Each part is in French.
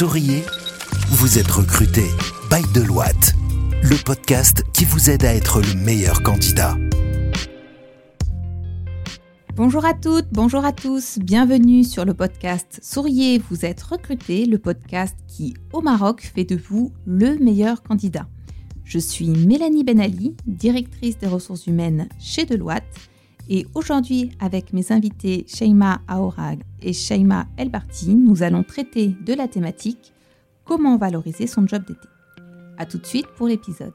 Souriez, vous êtes recruté by Deloitte, le podcast qui vous aide à être le meilleur candidat. Bonjour à toutes, bonjour à tous, bienvenue sur le podcast Souriez, vous êtes recruté, le podcast qui au Maroc fait de vous le meilleur candidat. Je suis Mélanie Benali, directrice des ressources humaines chez Deloitte et aujourd'hui, avec mes invités Sheima Aorag et Sheima Elbarti, nous allons traiter de la thématique Comment valoriser son job d'été. A tout de suite pour l'épisode.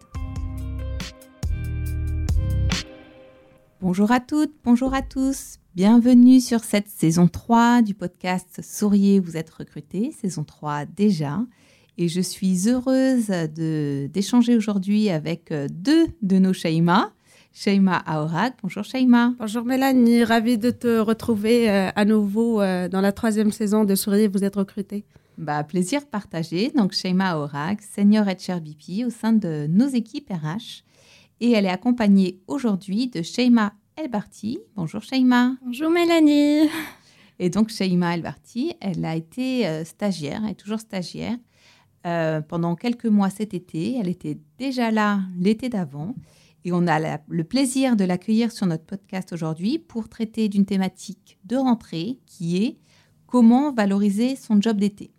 Bonjour à toutes, bonjour à tous. Bienvenue sur cette saison 3 du podcast Souriez, vous êtes recruté, saison 3 déjà. Et je suis heureuse d'échanger aujourd'hui avec deux de nos Sheima. Shaima Aorak. Bonjour Shaima. Bonjour Mélanie, ravie de te retrouver euh, à nouveau euh, dans la troisième saison de Souriez, vous êtes recrutée. Bah, plaisir partagé. Donc Shaima Aorak, senior HR BP au sein de nos équipes RH. Et elle est accompagnée aujourd'hui de Shaima Elbarti. Bonjour Shaima. Bonjour Mélanie. Et donc Shaima Elbarti, elle a été euh, stagiaire, elle est toujours stagiaire pendant quelques mois cet été. Elle était déjà là l'été d'avant. Et on a le plaisir de l'accueillir sur notre podcast aujourd'hui pour traiter d'une thématique de rentrée qui est comment valoriser son job d'été.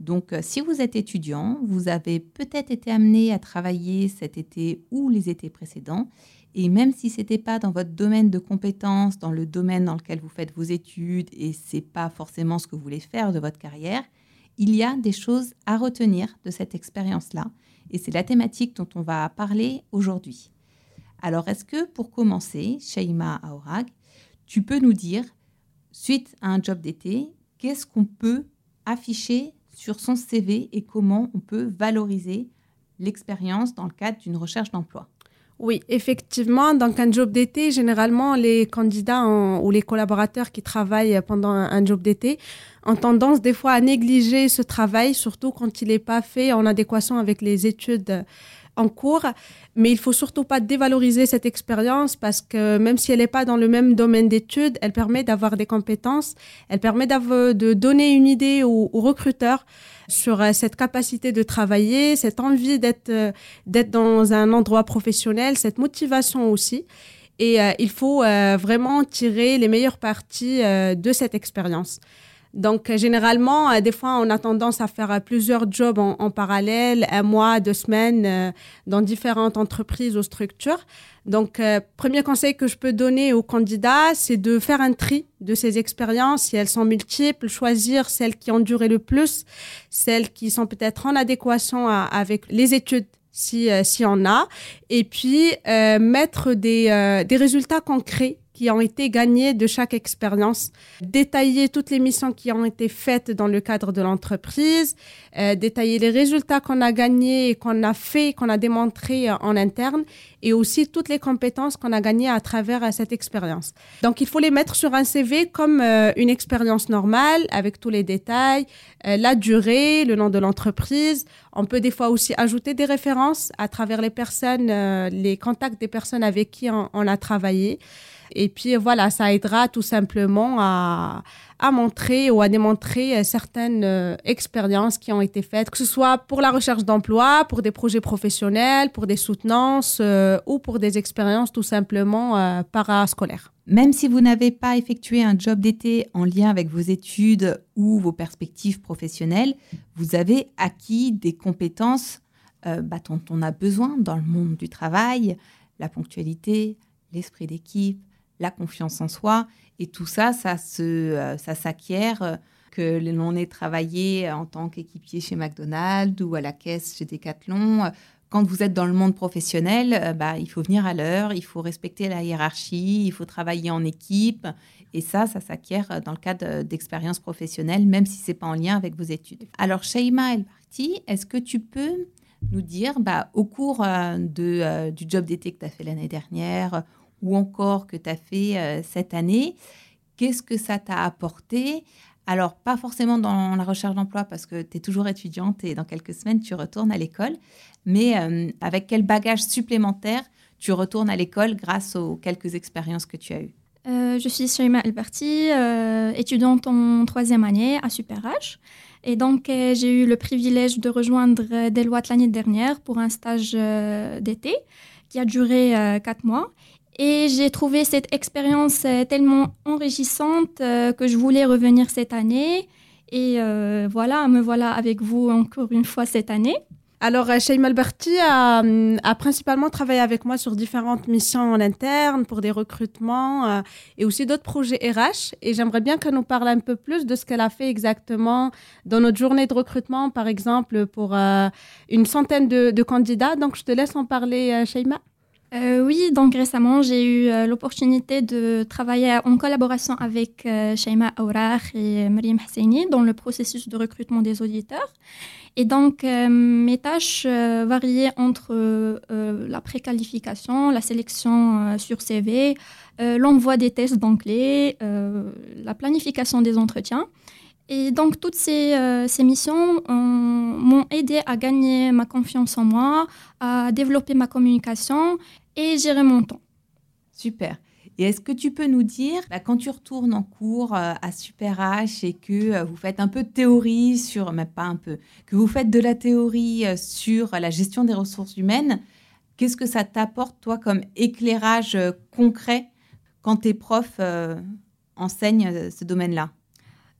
Donc, euh, si vous êtes étudiant, vous avez peut-être été amené à travailler cet été ou les étés précédents. Et même si ce n'était pas dans votre domaine de compétences, dans le domaine dans lequel vous faites vos études et ce n'est pas forcément ce que vous voulez faire de votre carrière, il y a des choses à retenir de cette expérience-là. Et c'est la thématique dont on va parler aujourd'hui. Alors, est-ce que pour commencer, Shaima Aurag, tu peux nous dire, suite à un job d'été, qu'est-ce qu'on peut afficher sur son CV et comment on peut valoriser l'expérience dans le cadre d'une recherche d'emploi? Oui, effectivement, dans un job d'été, généralement, les candidats ou les collaborateurs qui travaillent pendant un, job d'été ont tendance des fois à négliger ce travail, surtout quand il n'est pas fait en adéquation avec les études en cours, mais il faut surtout pas dévaloriser cette expérience parce que même si elle n'est pas dans le même domaine d'études, elle permet d'avoir des compétences, elle permet de donner une idée aux, recruteurs sur euh, cette capacité de travailler, cette envie d'être euh, d'être dans un endroit professionnel, cette motivation aussi. Et euh, il faut vraiment tirer les meilleures parties de cette expérience. Donc, euh, généralement, euh, des fois, on a tendance à faire euh, plusieurs jobs en, parallèle, un mois, deux semaines, dans différentes entreprises ou structures. Donc, premier conseil que je peux donner aux candidats, c'est de faire un tri de ces expériences, si elles sont multiples, choisir celles qui ont duré le plus, celles qui sont peut-être en adéquation avec les études si, si on a, et puis mettre des, des résultats concrets qui ont été gagnés de chaque expérience, détailler toutes les missions qui ont été faites dans le cadre de l'entreprise, euh, détailler les résultats qu'on a gagnés, qu'on a fait, qu'on a démontrés en interne, et aussi toutes les compétences qu'on a gagnées à travers euh, cette expérience. Donc, il faut les mettre sur un CV comme euh, une expérience normale, avec tous les détails, la durée, le nom de l'entreprise. On peut des fois aussi ajouter des références à travers les personnes, les contacts des personnes avec qui on a travaillé. Et puis voilà, ça aidera tout simplement à, à montrer ou à démontrer euh, certaines euh, expériences qui ont été faites, que ce soit pour la recherche d'emploi, pour des projets professionnels, pour des soutenances euh, ou pour des expériences tout simplement parascolaires. Même si vous n'avez pas effectué un job d'été en lien avec vos études ou vos perspectives professionnelles, vous avez acquis des compétences bah, dont on a besoin dans le monde du travail, la ponctualité, l'esprit d'équipe, la confiance en soi. Et tout ça, ça se, euh, ça s'acquiert euh, que l'on ait travaillé en tant qu'équipier chez McDonald's ou à la caisse chez Decathlon. Quand vous êtes dans le monde professionnel, euh, bah, il faut venir à l'heure, il faut respecter la hiérarchie, il faut travailler en équipe. Et ça, ça s'acquiert dans le cadre d'expériences professionnelles, même si ce n'est pas en lien avec vos études. Alors, Shaima El-Barti, est-ce que tu peux nous dire, bah, au cours de, du job d'été que tu as fait l'année dernière, ou encore que tu as fait euh, cette année. Qu'est-ce que ça t'a apporté? Alors, pas forcément dans la recherche d'emploi parce que tu es toujours étudiante et dans quelques semaines, tu retournes à l'école, mais euh, avec quel bagage supplémentaire tu retournes à l'école grâce aux quelques expériences que tu as eues? Je suis Shaima Alberti, étudiante en troisième année à Super H. Et donc, j'ai eu le privilège de rejoindre Deloitte l'année dernière pour un stage d'été qui a duré quatre mois. Et j'ai trouvé cette expérience tellement enrichissante que je voulais revenir cette année. Et voilà, me voilà avec vous encore une fois cette année. Alors, euh, Shaim Alberti a, a, principalement travaillé avec moi sur différentes missions en interne pour des recrutements euh, et aussi d'autres projets RH. Et j'aimerais bien qu'elle nous parle un peu plus de ce qu'elle a fait exactement dans notre journée de recrutement, par exemple, pour euh, une centaine de, de, candidats. Donc, je te laisse en parler, Shaima. Euh, oui, donc récemment, j'ai eu euh, l'opportunité de travailler en collaboration avec euh, Shaima et Mariam Hasseini dans le processus de recrutement des auditeurs. Et donc, mes tâches variaient entre la préqualification, la sélection sur CV, l'envoi des tests d'anglais, la planification des entretiens. Et donc, toutes ces, euh, missions m'ont aidé à gagner ma confiance en moi, à développer ma communication et gérer mon temps. Super. Et est-ce que tu peux nous dire, bah, quand tu retournes en cours euh, à Super H et que euh, vous faites un peu de théorie sur, mais pas un peu, que vous faites de la théorie sur la gestion des ressources humaines, qu'est-ce que ça t'apporte, toi, comme éclairage concret quand tes profs enseignent ce domaine-là?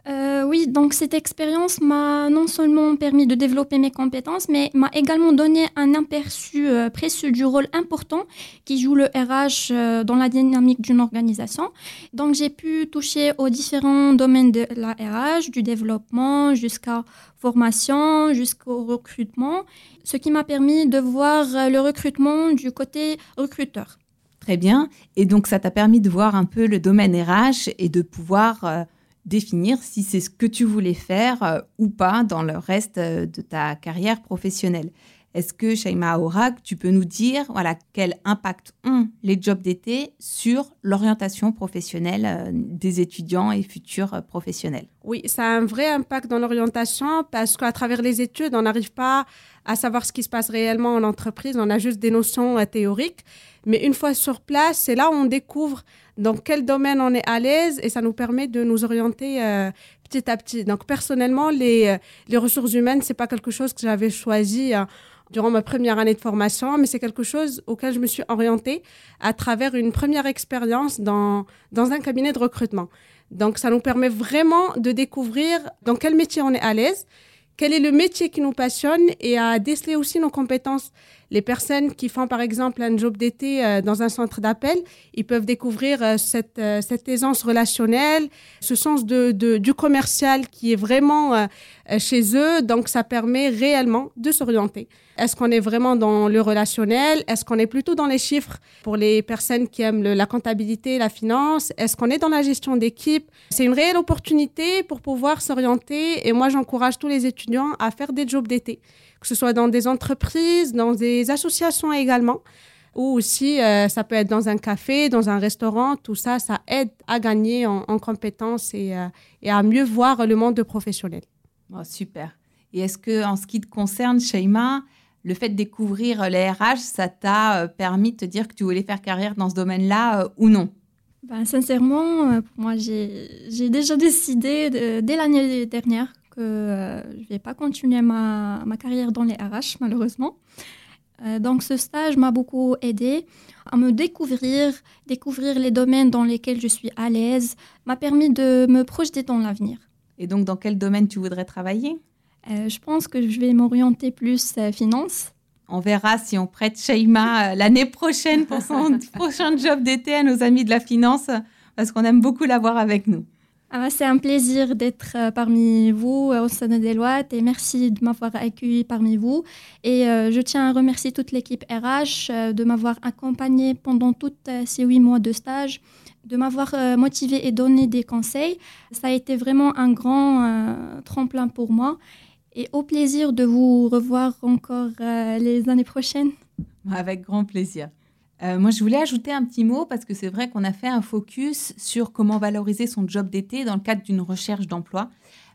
Euh, oui, donc cette expérience m'a non seulement permis de développer mes compétences, mais m'a également donné un aperçu euh, précieux du rôle important qui joue le RH euh, dans la dynamique d'une organisation. Donc j'ai pu toucher aux différents domaines de la RH, du développement jusqu'à formation, jusqu'au recrutement, ce qui m'a permis de voir le recrutement du côté recruteur. Très bien. Et donc ça t'a permis de voir un peu le domaine RH et de pouvoir définir si c'est ce que tu voulais faire euh, ou pas dans le reste euh, de ta carrière professionnelle. Est-ce que, Shaima Aourak, tu peux nous dire voilà, quel impact ont les jobs d'été sur l'orientation professionnelle euh, des étudiants et futurs professionnels? Oui, ça a un vrai impact dans l'orientation parce qu'à travers les études, on n'arrive pas à savoir ce qui se passe réellement en entreprise, on a juste des notions théoriques. Mais une fois sur place, c'est là où on découvre dans quel domaine on est à l'aise et ça nous permet de nous orienter euh, petit à petit. Donc personnellement, les, euh, ressources humaines, c'est pas quelque chose que j'avais choisi euh, durant ma première année de formation, mais c'est quelque chose auquel je me suis orientée à travers une première expérience dans, dans un cabinet de recrutement. Donc ça nous permet vraiment de découvrir dans quel métier on est à l'aise, quel est le métier qui nous passionne et à déceler aussi nos compétences les personnes qui font par exemple un job d'été euh, dans un centre d'appel, ils peuvent découvrir euh, cette, euh, cette, aisance relationnelle, ce sens de, de, du commercial qui est vraiment chez eux. Donc ça permet réellement de s'orienter. Est-ce qu'on est vraiment dans le relationnel? Est-ce qu'on est plutôt dans les chiffres pour les personnes qui aiment la comptabilité, la finance? Est-ce qu'on est dans la gestion d'équipe? C'est une réelle opportunité pour pouvoir s'orienter et moi j'encourage tous les étudiants à faire des jobs d'été que ce soit dans des entreprises, dans des associations également, ou aussi euh, ça peut être dans un café, dans un restaurant, tout ça, ça aide à gagner en, compétences et, euh, et, à mieux voir le monde professionnel. Oh, super. Et est-ce que en ce qui te concerne, Sheima, le fait de découvrir les RH, ça t'a euh, permis de te dire que tu voulais faire carrière dans ce domaine-là ou non? Ben, Sincèrement, moi, j'ai déjà décidé dès l'année dernière euh, je ne vais pas continuer ma, ma, carrière dans les RH, malheureusement. Euh, donc ce stage m'a beaucoup aidé à me découvrir, découvrir les domaines dans lesquels je suis à l'aise, m'a permis de me projeter dans l'avenir. Et donc dans quel domaine tu voudrais travailler? Euh, Je pense que je vais m'orienter plus finance. On verra si on prête Sheima l'année prochaine pour son prochain job d'été à nos amis de la finance, parce qu'on aime beaucoup l'avoir avec nous. Ah, c'est un plaisir d'être euh, parmi vous euh, au sein de Deloitte et merci de m'avoir accueilli parmi vous. Et euh, je tiens à remercier toute l'équipe RH de m'avoir accompagné pendant tous ces huit mois de stage, de m'avoir motivé et donné des conseils. Ça a été vraiment un grand tremplin pour moi et au plaisir de vous revoir encore les années prochaines. Avec grand plaisir. Euh, moi, je voulais ajouter un petit mot parce que c'est vrai qu'on a fait un focus sur comment valoriser son job d'été dans le cadre d'une recherche d'emploi.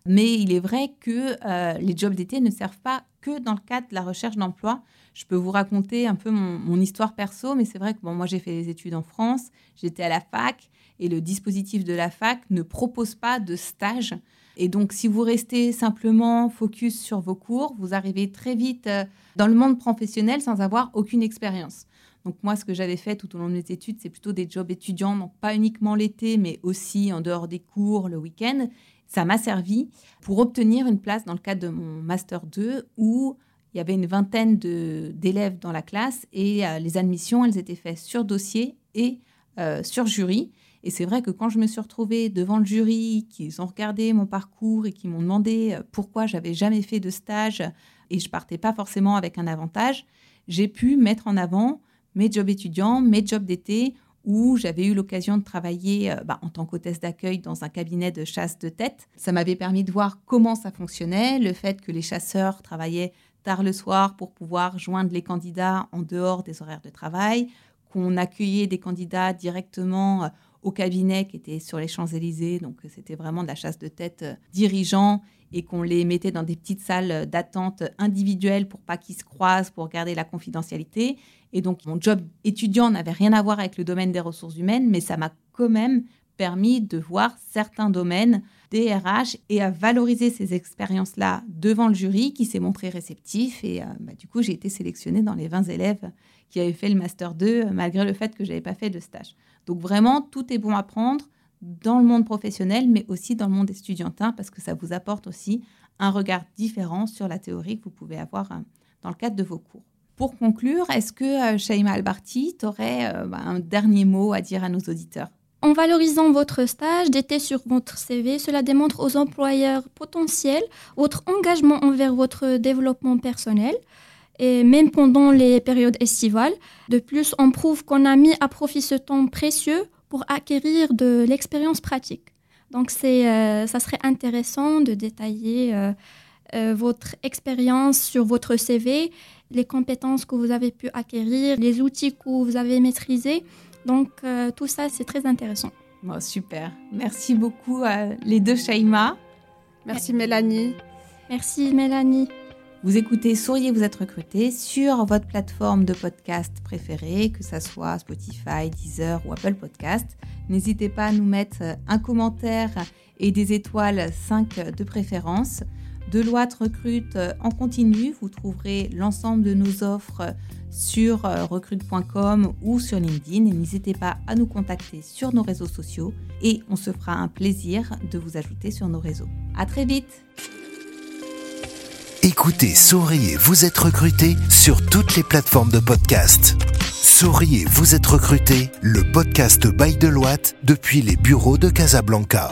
Mais il est vrai que euh, les jobs d'été ne servent pas que dans le cadre de la recherche d'emploi. Je peux vous raconter un peu mon, histoire perso, mais c'est vrai que moi j'ai fait des études en France, j'étais à la fac, et le dispositif de la fac ne propose pas de stage. Et donc, si vous restez simplement focus sur vos cours, vous arrivez très vite euh, dans le monde professionnel sans avoir aucune expérience. Donc moi, ce que j'avais fait tout au long de mes études, c'est plutôt des jobs étudiants, donc pas uniquement l'été, mais aussi en dehors des cours, le week-end. Ça m'a servi pour obtenir une place dans le cadre de mon Master 2 où il y avait une vingtaine d'élèves dans la classe et euh, les admissions, elles étaient faites sur dossier et euh, sur jury. Et c'est vrai que quand je me suis retrouvée devant le jury, qu'ils ont regardé mon parcours et qui m'ont demandé euh, pourquoi j'avais jamais fait de stage et je partais pas forcément avec un avantage, j'ai pu mettre en avant mes jobs étudiants, mes jobs d'été, où j'avais eu l'occasion de travailler euh, bah, en tant qu'hôtesse d'accueil dans un cabinet de chasse de tête. Ça m'avait permis de voir comment ça fonctionnait, le fait que les chasseurs travaillaient tard le soir pour pouvoir joindre les candidats en dehors des horaires de travail, qu'on accueillait des candidats directement euh, au cabinet qui était sur les Champs-Élysées, donc euh, c'était vraiment de la chasse de tête dirigeant et qu'on les mettait dans des petites salles d'attente individuelles pour pas qu'ils se croisent, pour garder la confidentialité. Et donc, mon job étudiant n'avait rien à voir avec le domaine des ressources humaines, mais ça m'a quand même permis de voir certains domaines des RH et à valoriser ces expériences-là devant le jury qui s'est montré réceptif. Et euh, bah, du coup, j'ai été sélectionnée dans les 20 élèves qui avaient fait le Master 2, malgré le fait que je n'avais pas fait de stage. Donc vraiment, tout est bon à prendre dans le monde professionnel, mais aussi dans le monde estudiantin, parce que ça vous apporte aussi un regard différent sur la théorie que vous pouvez avoir euh, dans le cadre de vos cours. Pour conclure, est-ce que euh, Shaima Albarti, tu aurais euh, bah, un dernier mot à dire à nos auditeurs? En valorisant votre stage d'été sur votre CV, cela démontre aux employeurs potentiels votre engagement envers votre développement personnel, et même pendant les périodes estivales. De plus, on prouve qu'on a mis à profit ce temps précieux pour acquérir de l'expérience pratique. Donc, euh, ça serait intéressant de détailler votre expérience sur votre CV les compétences que vous avez pu acquérir, les outils que vous avez maîtrisés. Donc euh, tout ça, c'est très intéressant. super. Merci beaucoup à les deux Shaima. Merci Mélanie. Merci Mélanie. Vous écoutez Souriez, vous êtes recruté sur votre plateforme de podcast préférée, que ce soit Spotify, Deezer ou Apple Podcast. N'hésitez pas à nous mettre un commentaire et des étoiles 5 de préférence. Deloitte recrute euh, en continu. Vous trouverez l'ensemble de nos offres sur euh, recrute.com ou sur LinkedIn. N'hésitez pas à nous contacter sur nos réseaux sociaux et on se fera un plaisir de vous ajouter sur nos réseaux. À très vite. Écoutez, souriez, vous êtes recruté sur toutes les plateformes de podcast. Souriez, vous êtes recruté, le podcast by Deloitte depuis les bureaux de Casablanca.